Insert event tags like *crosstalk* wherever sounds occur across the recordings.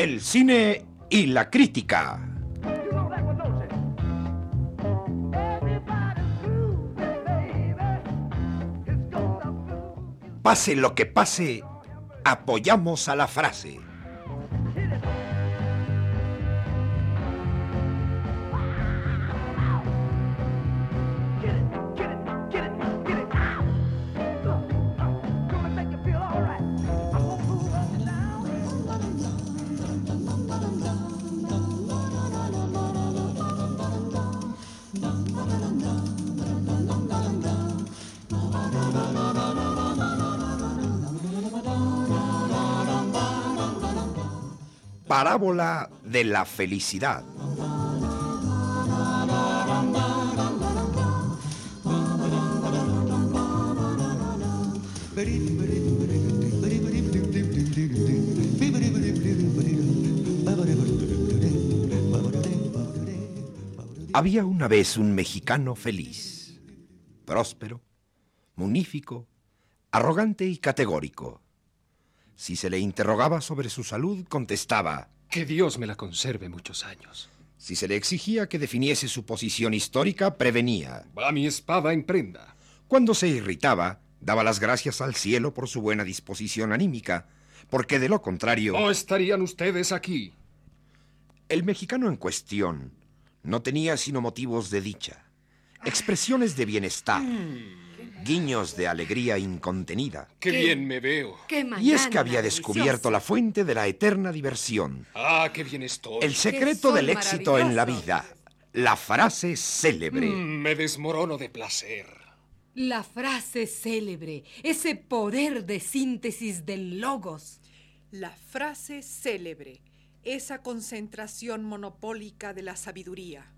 El cine y la crítica. Pase lo que pase, apoyamos a la frase. Parábola de la felicidad. Había una vez un mexicano feliz, próspero, munífico, arrogante y categórico. Si se le interrogaba sobre su salud, contestaba, Que Dios me la conserve muchos años. Si se le exigía que definiese su posición histórica, prevenía. Va mi espada en prenda. Cuando se irritaba, daba las gracias al cielo por su buena disposición anímica, porque de lo contrario... No estarían ustedes aquí. El mexicano en cuestión no tenía sino motivos de dicha, expresiones de bienestar, guiños de alegría incontenida. Qué, bien me veo. Qué Y es que había descubierto la fuente de la eterna diversión, Ah, qué bien estoy. el secreto del éxito en la vida, la frase célebre. Mm, me desmorono de placer. La frase célebre, ese poder de síntesis del logos. La frase célebre, esa concentración monopólica de la sabiduría.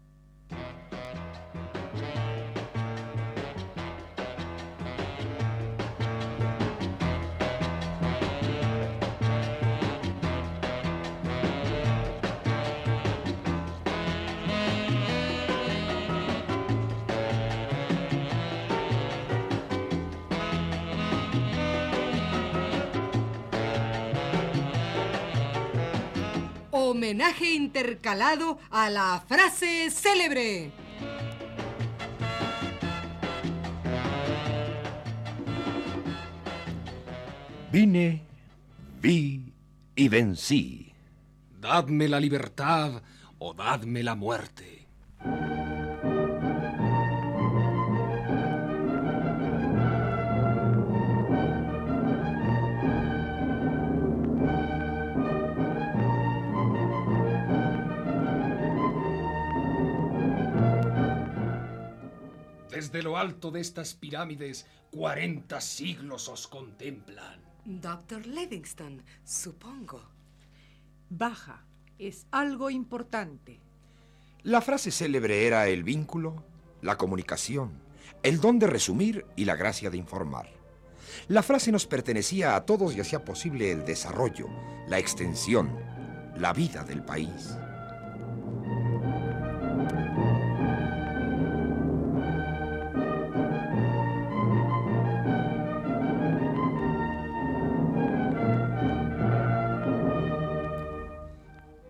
Homenaje intercalado a la frase célebre. Vine, vi y vencí. Dadme la libertad o dadme la muerte. Desde lo alto de estas pirámides, cuarenta siglos os contemplan. Doctor Livingston, supongo. Baja, es algo importante. La frase célebre era el vínculo, la comunicación, el don de resumir y la gracia de informar. La frase nos pertenecía a todos y hacía posible el desarrollo, la extensión, la vida del país.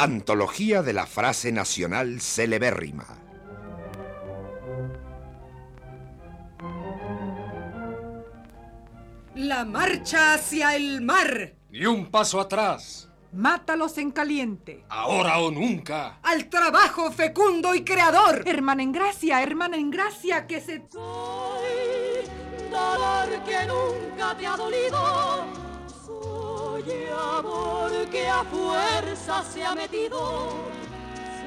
Antología de la frase nacional celebérrima. La marcha hacia el mar. Ni un paso atrás. Mátalos en caliente. Ahora o nunca. Al trabajo fecundo y creador. Hermana en gracia, hermana en gracia, que se... Soy dolor que nunca te ha dolido. Soy amor que a fuerza se ha metido.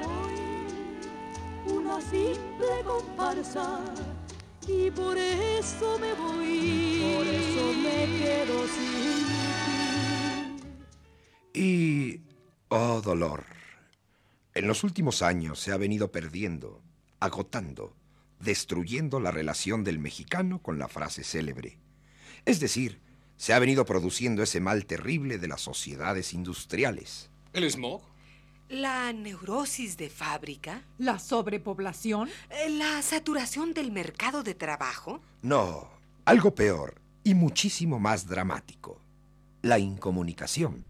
Soy una simple comparsa y por eso me voy. Por eso me quedo sin ti. Y... Oh, dolor. En los últimos años se ha venido perdiendo, agotando, destruyendo la relación del mexicano con la frase célebre. Es decir, se ha venido produciendo ese mal terrible de las sociedades industriales. ¿El smog? La neurosis de fábrica. La sobrepoblación. eh, La saturación del mercado de trabajo. No, algo peor y muchísimo más dramático. La incomunicación.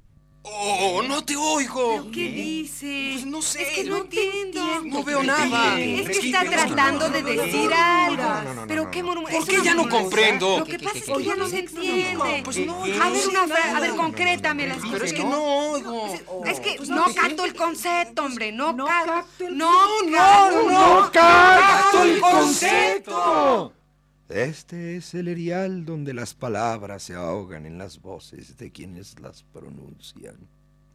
Oh, no te oigo. ¿Qué dice? Pues no sé, Es que no no entiendo. No veo nada. Es que está tratando de decir algo. Pero qué murmura. ¿Por qué ya no comprendo? Lo que pasa es que ya no se entiende. Pues no, A no ver, una frase. A ver, concrétame las Pero es que no oigo. Es que no capto el concepto, hombre. No, No ca- capto el No, no, ¡No capto el concepto! Este es el erial donde las palabras se ahogan en las voces de quienes las pronuncian.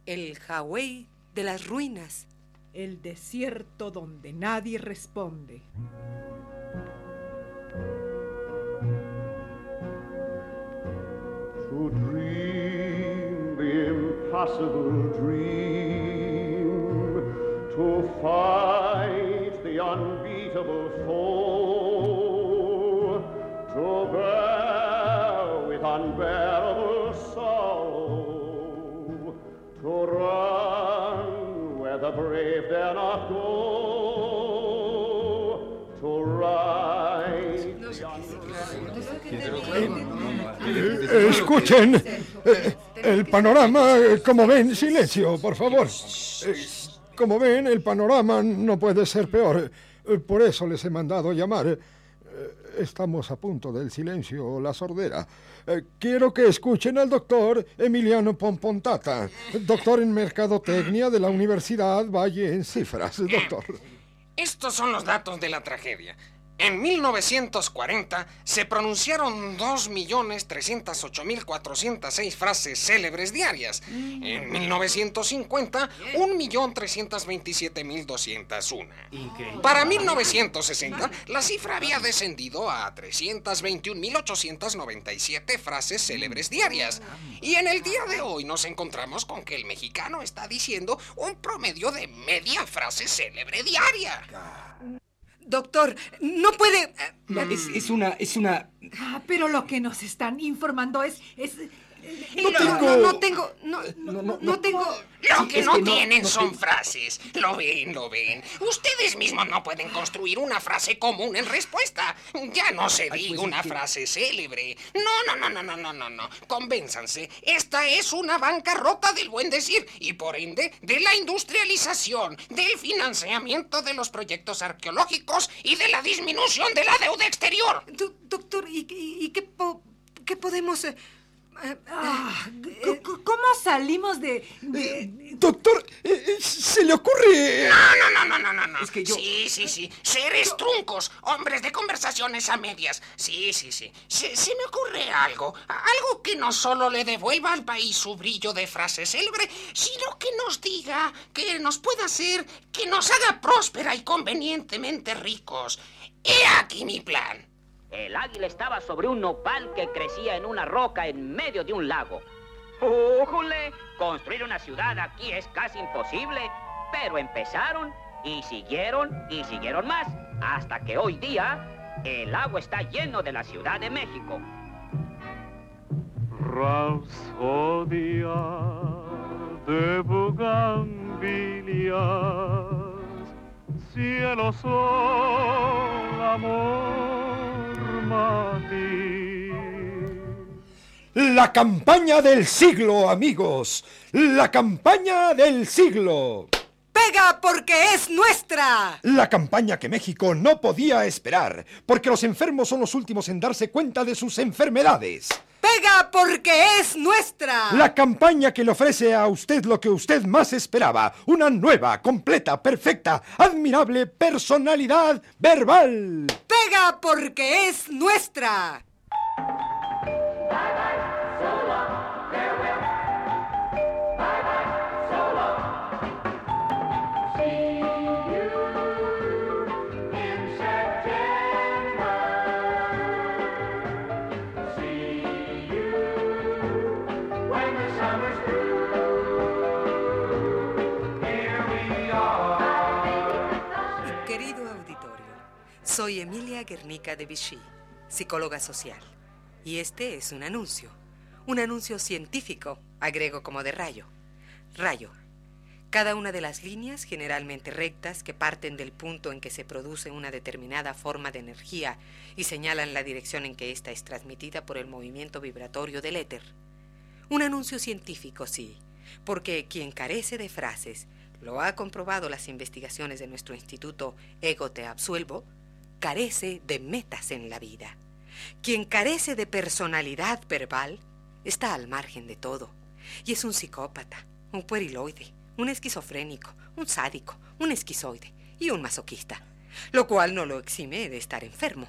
El Hawái de las ruinas. El desierto donde nadie responde. To dream the impossible dream, to escuchen, eh, el panorama, como ven, silencio, por favor. Eh, como ven, el panorama no puede ser peor. Eh, por eso les he mandado llamar. Estamos a punto del silencio o la sordera. Quiero que escuchen al doctor Emiliano Pompontata, doctor en Mercadotecnia de la Universidad Valle en Cifras. Doctor. Estos son los datos de la tragedia. En 1940 se pronunciaron 2.308.406 frases célebres diarias. En 1950, 1.327.201. Para 1960, la cifra había descendido a 321.897 frases célebres diarias. Y en el día de hoy nos encontramos con que el mexicano está diciendo un promedio de media frase célebre diaria. Doctor, no puede. eh, Es, es una, es una. Ah, pero lo que nos están informando es... es No, no, no tengo. No, no, tengo. Lo que es no que no- tienen no son frases. Lo ven, lo ven. Ustedes mismos no pueden construir una frase común en respuesta. Ya no se diga pues, una frase célebre. No, no, no, no, no, no, no, no. Convénzanse. Esta es una bancarrota del buen decir y por ende de la industrialización, del financiamiento de los proyectos arqueológicos y de la disminución de la deuda exterior. Do- doctor, ¿y, y- y qué, po- qué podemos. eh, Ah, c- ¿Cómo salimos de... de- Doctor, eh, eh, ¿se le ocurre... No, no, no, no, no, no, no. Es que yo- Sí, sí, sí. Seres truncos, hombres de conversaciones a medias. Sí, sí, sí. Se, se me ocurre algo. Algo que no solo le devuelva al país su brillo de frase célebre, sino que nos diga, que nos pueda hacer, que nos haga próspera y convenientemente ricos. He aquí mi plan. El águila estaba sobre un nopal que crecía en una roca en medio de un lago. ¡Ujule! Construir una ciudad aquí es casi imposible, pero empezaron y siguieron y siguieron más, hasta que hoy día el agua está lleno de la Ciudad de México. Rapsodia de bugambilias, cielo, sol, amor. La campaña del siglo, amigos. La campaña del siglo. ¡Pega porque es nuestra! La campaña que México no podía esperar, porque los enfermos son los últimos en darse cuenta de sus enfermedades. ¡Pega porque es nuestra! La campaña que le ofrece a usted lo que usted más esperaba, una nueva, completa, perfecta, admirable personalidad verbal. ¡Pega porque es nuestra! Soy Emilia Guernica de Vichy, psicóloga social. Y este es un anuncio. Un anuncio científico, agrego como de rayo. Rayo. Cada una de las líneas, generalmente rectas, que parten del punto en que se produce una determinada forma de energía y señalan la dirección en que ésta es transmitida por el movimiento vibratorio del éter. Un anuncio científico, sí, Porque quien carece de frases, lo ha comprobado las investigaciones de nuestro instituto Ego Te Absuelvo, carece de metas en la vida. Quien carece de personalidad verbal está al margen de todo y es un psicópata, un pueriloide, un esquizofrénico, un sádico, un esquizoide y un masoquista, lo cual no lo exime de estar enfermo.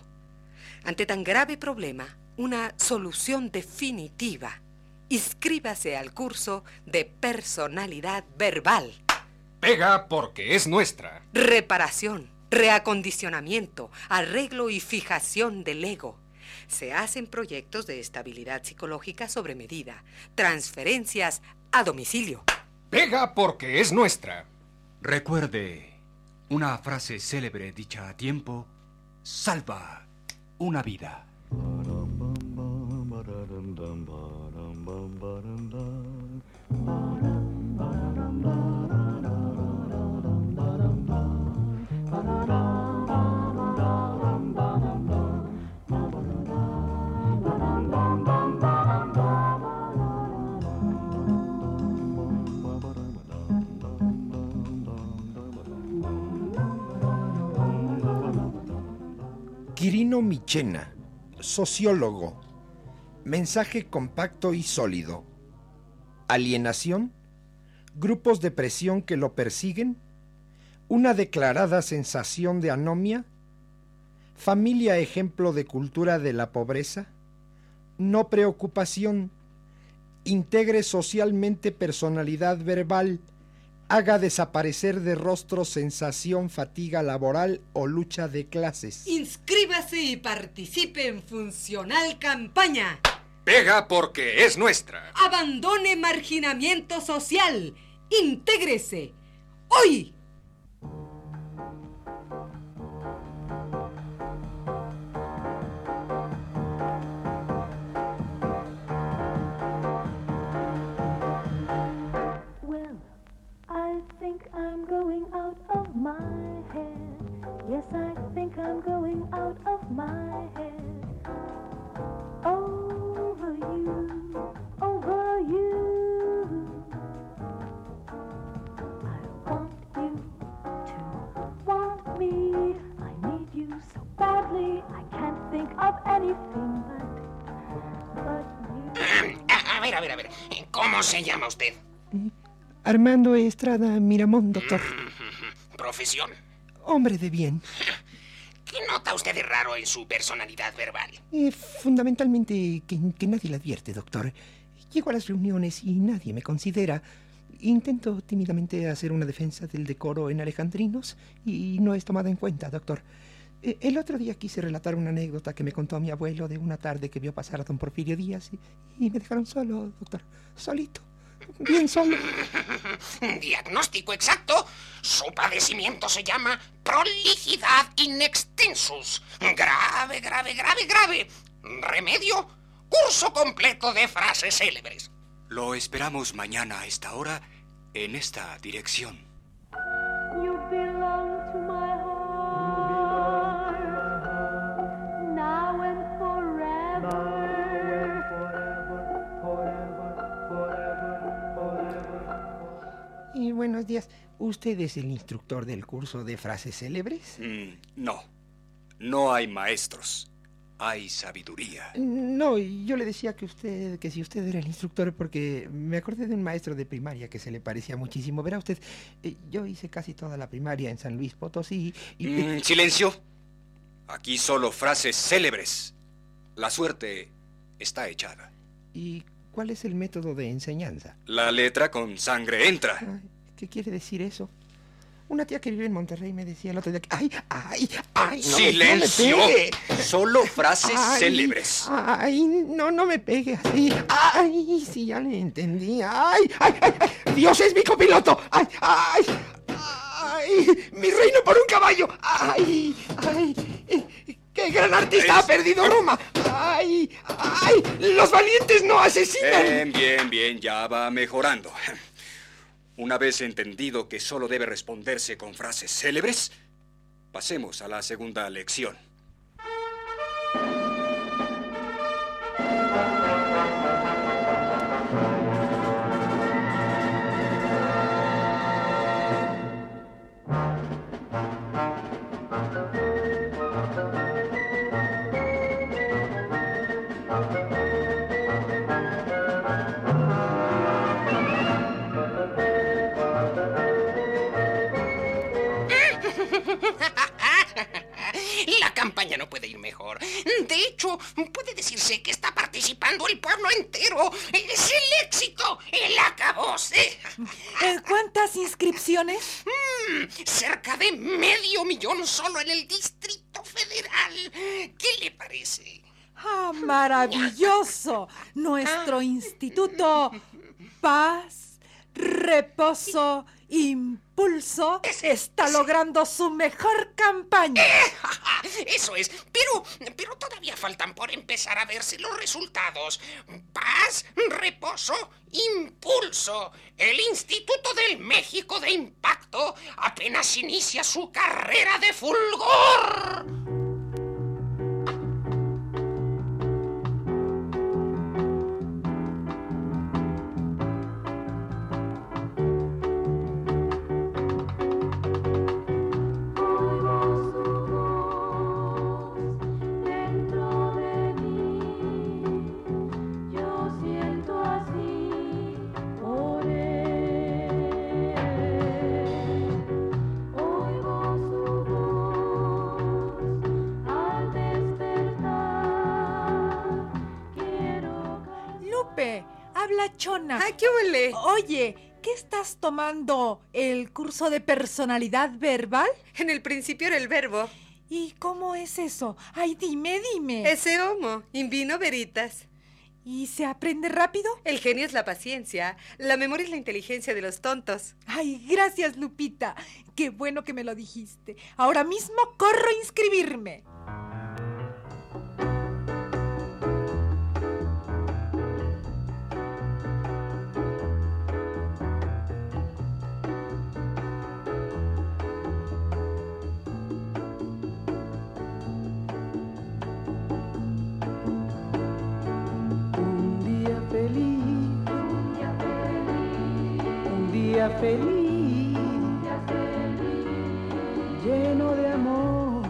Ante tan grave problema, una solución definitiva. Inscríbase al curso de personalidad verbal. Pega porque es nuestra. Reparación, reacondicionamiento, arreglo y fijación del ego. Se hacen proyectos de estabilidad psicológica sobre medida, transferencias a domicilio. Pega porque es nuestra. Recuerde, una frase célebre dicha a tiempo salva una vida. Michena, sociólogo. Mensaje compacto y sólido. Alienación. Grupos de presión que lo persiguen. Una declarada sensación de anomia. Familia ejemplo de cultura de la pobreza. No preocupación. Integre socialmente personalidad verbal. Haga desaparecer de rostro sensación, fatiga laboral o lucha de clases. Inscríbase y participe en funcional campaña. Pega porque es nuestra. Abandone marginamiento social. Intégrese. Hoy. ¿Cómo se llama usted? Armando Estrada Miramón, doctor. ¿Profesión? Hombre de bien. ¿Qué nota usted de raro en su personalidad verbal? Eh, fundamentalmente que, que nadie le advierte, doctor. Llego a las reuniones y nadie me considera. Intento tímidamente hacer una defensa del decoro en alejandrinos y no es tomada en cuenta, doctor. Eh, El otro día quise relatar una anécdota que me contó mi abuelo de una tarde que vio pasar a don Porfirio Díaz y, y me dejaron solo, doctor. Solito. Bien solo. *laughs* Diagnóstico exacto. Su padecimiento se llama prolijidad in extensus. Grave, grave, grave, grave. Remedio. Curso completo de frases célebres. Lo esperamos mañana a esta hora en esta dirección. Buenos días. ¿Usted es el instructor del curso de frases célebres? Mm, no, no hay maestros, hay sabiduría. No, yo le decía que usted, que si usted era el instructor, porque me acordé de un maestro de primaria que se le parecía muchísimo. Verá usted, eh, yo hice casi toda la primaria en San Luis Potosí y... Mm, silencio. Aquí solo frases célebres. La suerte está echada. ¿Y cuál es el método de enseñanza? La letra con sangre entra. Ay, ¿Qué quiere decir eso? Una tía que vive en Monterrey me decía el otro día que... ¡Ay, ay, ay! No me- ¡Silencio! No me pegue. Solo frases Ay, célebres. Ay, no, no me pegue así. Ay, sí, ya le entendí. Ay, ay, ay, ay, Dios es mi copiloto. Ay, ay, ay, mi reino por un caballo. Ay, ay, qué gran artista ha perdido Roma. Ay, ay, los valientes no asesinan. Bien, bien, bien, ya va mejorando. Una vez entendido que solo debe responderse con frases célebres, pasemos a la segunda lección. La campaña no puede ir mejor. De hecho, puede decirse que está participando el pueblo entero. Es el éxito, el acabose. ¿En cuántas inscripciones? Mm, cerca de medio millón solo en el Distrito Federal. ¿Qué le parece? ¡Ah, maravilloso! Nuestro instituto Paz, Reposo, Impulso está logrando su mejor campaña. *laughs* Eso es, pero, pero todavía faltan por empezar a verse los resultados. Paz, reposo, impulso. El Instituto del México de Impacto apenas inicia su carrera de fulgor. ¡Ay, qué huele! Oye, ¿qué estás tomando? ¿El curso de personalidad verbal? En el principio era el verbo. ¿Y cómo es eso? Ay, dime, dime. Ese homo, in vino veritas. ¿Y se aprende rápido? El genio es la paciencia, la memoria es la inteligencia de los tontos. Ay, gracias, Lupita. Qué bueno que me lo dijiste. Ahora mismo corro a inscribirme. Feliz, lleno de amor,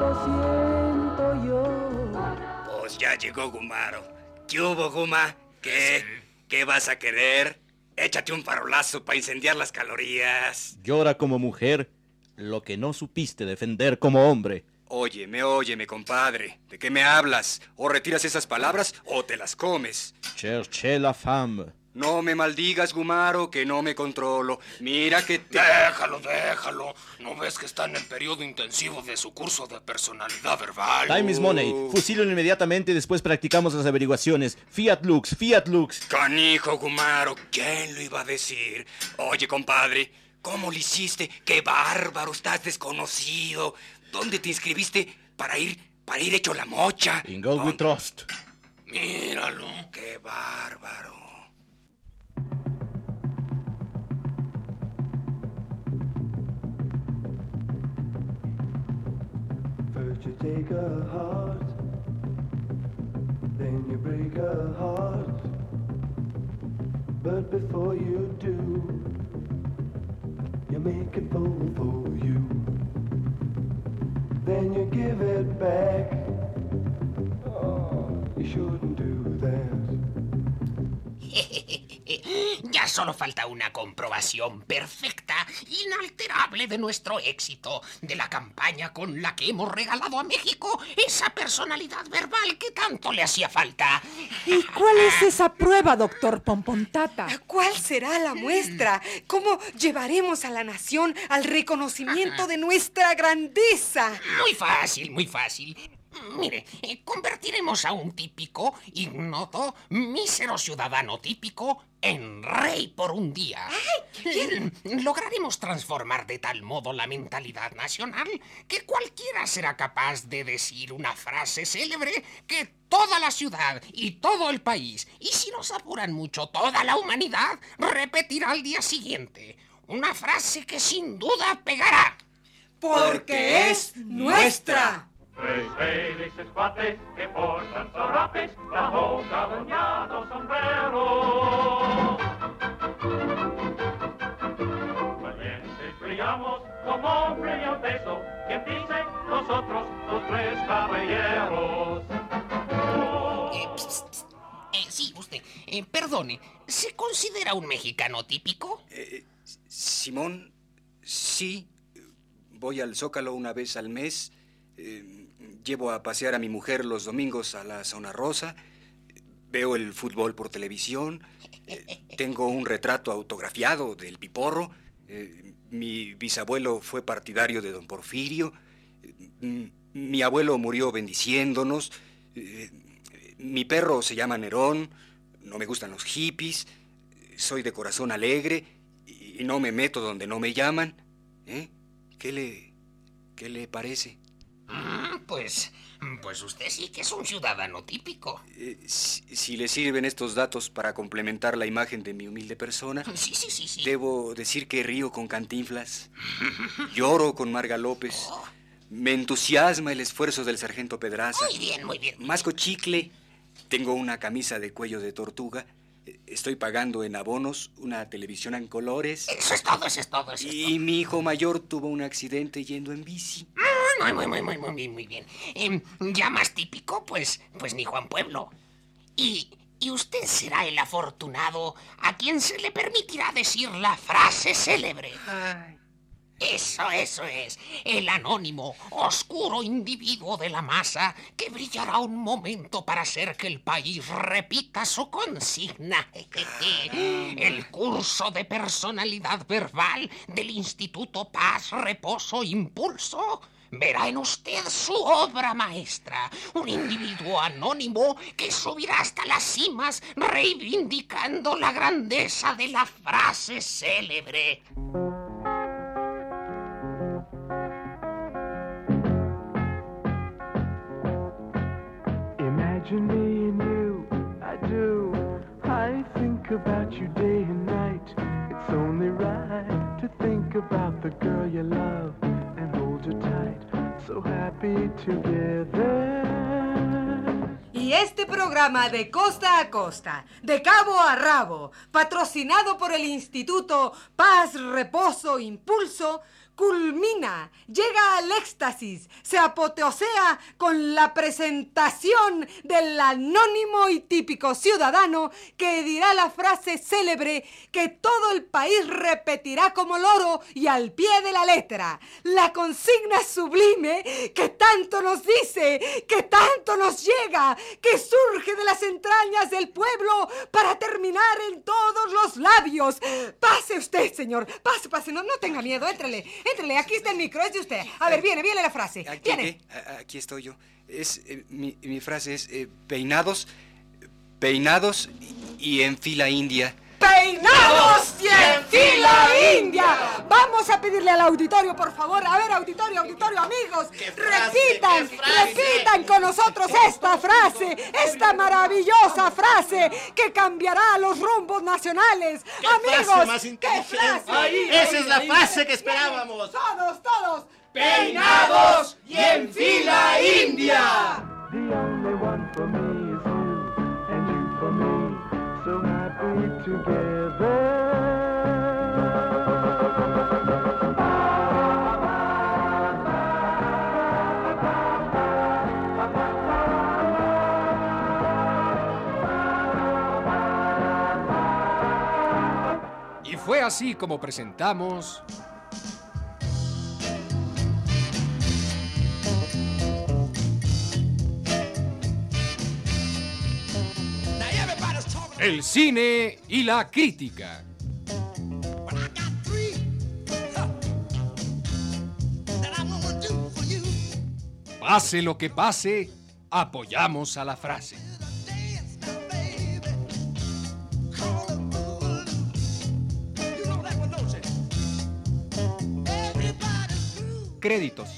lo siento yo. Pues ya llegó Gumaro. ¿Qué hubo, Guma? ¿Qué? ¿Qué vas a querer? Échate un farolazo para incendiar las calorías. Llora como mujer lo que no supiste defender como hombre. Óyeme, óyeme, compadre. ¿De qué me hablas? O retiras esas palabras o te las comes. Cherché la femme. No me maldigas, Gumaro, que no me controlo. Mira que te... Déjalo, déjalo. ¿No ves que está en el periodo intensivo de su curso de personalidad verbal? Time is money. Fusílalo inmediatamente y después practicamos las averiguaciones. Fiat Lux, Fiat Lux. Canijo, Gumaro, ¿quién lo iba a decir? Oye, compadre, ¿cómo lo hiciste? ¡Qué bárbaro! Estás desconocido. ¿Dónde te inscribiste para ir, para ir hecho la mocha? In God we trust. Míralo. ¡Qué bárbaro! You take a heart, then you break a heart. But before you do, you make it full for you. Then you give it back. Oh, you shouldn't do that. *laughs* Ya solo falta una comprobación perfecta, inalterable de nuestro éxito, de la campaña con la que hemos regalado a México esa personalidad verbal que tanto le hacía falta. ¿Y cuál es esa prueba, doctor Pompontata? ¿Cuál será la muestra? ¿Cómo llevaremos a la nación al reconocimiento de nuestra grandeza? Muy fácil, muy fácil. Mire, eh, convertiremos a un típico, ignoto, mísero ciudadano típico en rey por un día. Mm, Lograremos transformar de tal modo la mentalidad nacional que cualquiera será capaz de decir una frase célebre que toda la ciudad y todo el país, y si nos apuran mucho toda la humanidad, repetirá al día siguiente. Una frase que sin duda pegará. Porque es nuestra. Tres felices cuates que portan zorapes bajo cabañado sombrero. Valientes brillamos como brilla el beso, quien dice nosotros los tres caballeros. Eh, pst, pst. Eh, sí, usted. Eh, perdone, ¿se considera un mexicano típico? Eh, Simón, sí. voy al Zócalo una vez al mes. Eh, llevo a pasear a mi mujer los domingos a la zona rosa. Veo el fútbol por televisión. eh, tengo un retrato autografiado del Piporro. eh, mi bisabuelo fue partidario de don Porfirio. mi abuelo murió bendiciéndonos. mi perro se llama Nerón. No me gustan los hippies. Soy de corazón alegre y no me meto donde no me llaman. ¿Qué le. qué le parece? Mm, Pues, pues usted sí que es un ciudadano típico. Eh, si, si le sirven estos datos para complementar la imagen de mi humilde persona, Sí, sí, sí, sí. debo decir que río con Cantinflas, *laughs* lloro con Marga López, me entusiasma el esfuerzo del sargento Pedraza, Muy bien, muy bien. masco chicle, tengo una camisa de cuello de tortuga, eh, estoy pagando en abonos una televisión en colores. Eso es todo, eso es todo, eso es Y mi hijo mayor tuvo un accidente yendo en bici. Muy, muy, muy, muy, muy bien, muy bien. Em, ya más típico, pues, pues ni Juan Pueblo. Y, y usted será el afortunado a quien se le permitirá decir la frase célebre. Eso, eso es. El anónimo, oscuro individuo de la masa que brillará un momento para hacer que el país repita su consigna. *laughs* El curso de personalidad verbal del Instituto Paz, Reposo, Impulso verá en usted su obra maestra. Un individuo anónimo que subirá hasta las cimas reivindicando la grandeza de la frase célebre. Y este programa de costa a costa, de cabo a rabo, patrocinado por el Instituto Paz, Reposo, Impulso, culmina, llega al éxtasis, se apoteosea con la presentación del anónimo y típico ciudadano que dirá la frase célebre que todo el país repetirá como loro y al pie de la letra. La consigna sublime que tanto nos dice, que tanto nos llega, que surge de las entrañas del pueblo para terminar en todos los labios. Pase usted, señor, pase, pase, no, no tenga miedo, éntrele, éntrele, aquí está el micro, es de usted. A ver, viene, viene la frase. Aquí, Viene. Aquí estoy yo. Es, eh, mi, mi frase es eh, peinados, peinados y, y en fila india. ¡Peinados y india! Vamos a pedirle al auditorio, por favor. A ver, auditorio, auditorio, amigos. repitan, repitan con nosotros esta frase, esta maravillosa frase que cambiará los rumbos nacionales. amigos, frase más ¿qué inteligente! frase? Ahí, esa es la frase que esperábamos. Todos, todos. ¡Peinados y en fila india! The only one for me is you, and you for me. So happy together. Así como presentamos el cine y la crítica. Pase lo que pase, apoyamos a la frase. Créditos.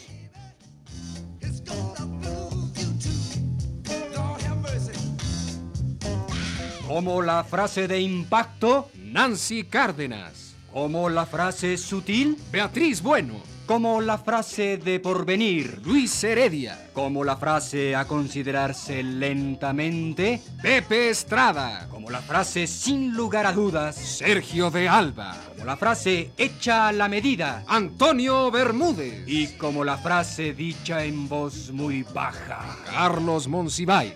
Como la frase de impacto, Nancy Cárdenas. como la frase sutil, Beatriz Bueno. Como la frase de porvenir, Luis Heredia. como la frase a considerarse lentamente, Pepe Estrada. como la frase sin lugar a dudas, Sergio de Alba. como la frase hecha a la medida Antonio Bermúdez. y como la frase dicha en voz muy baja. Carlos Monsiváis.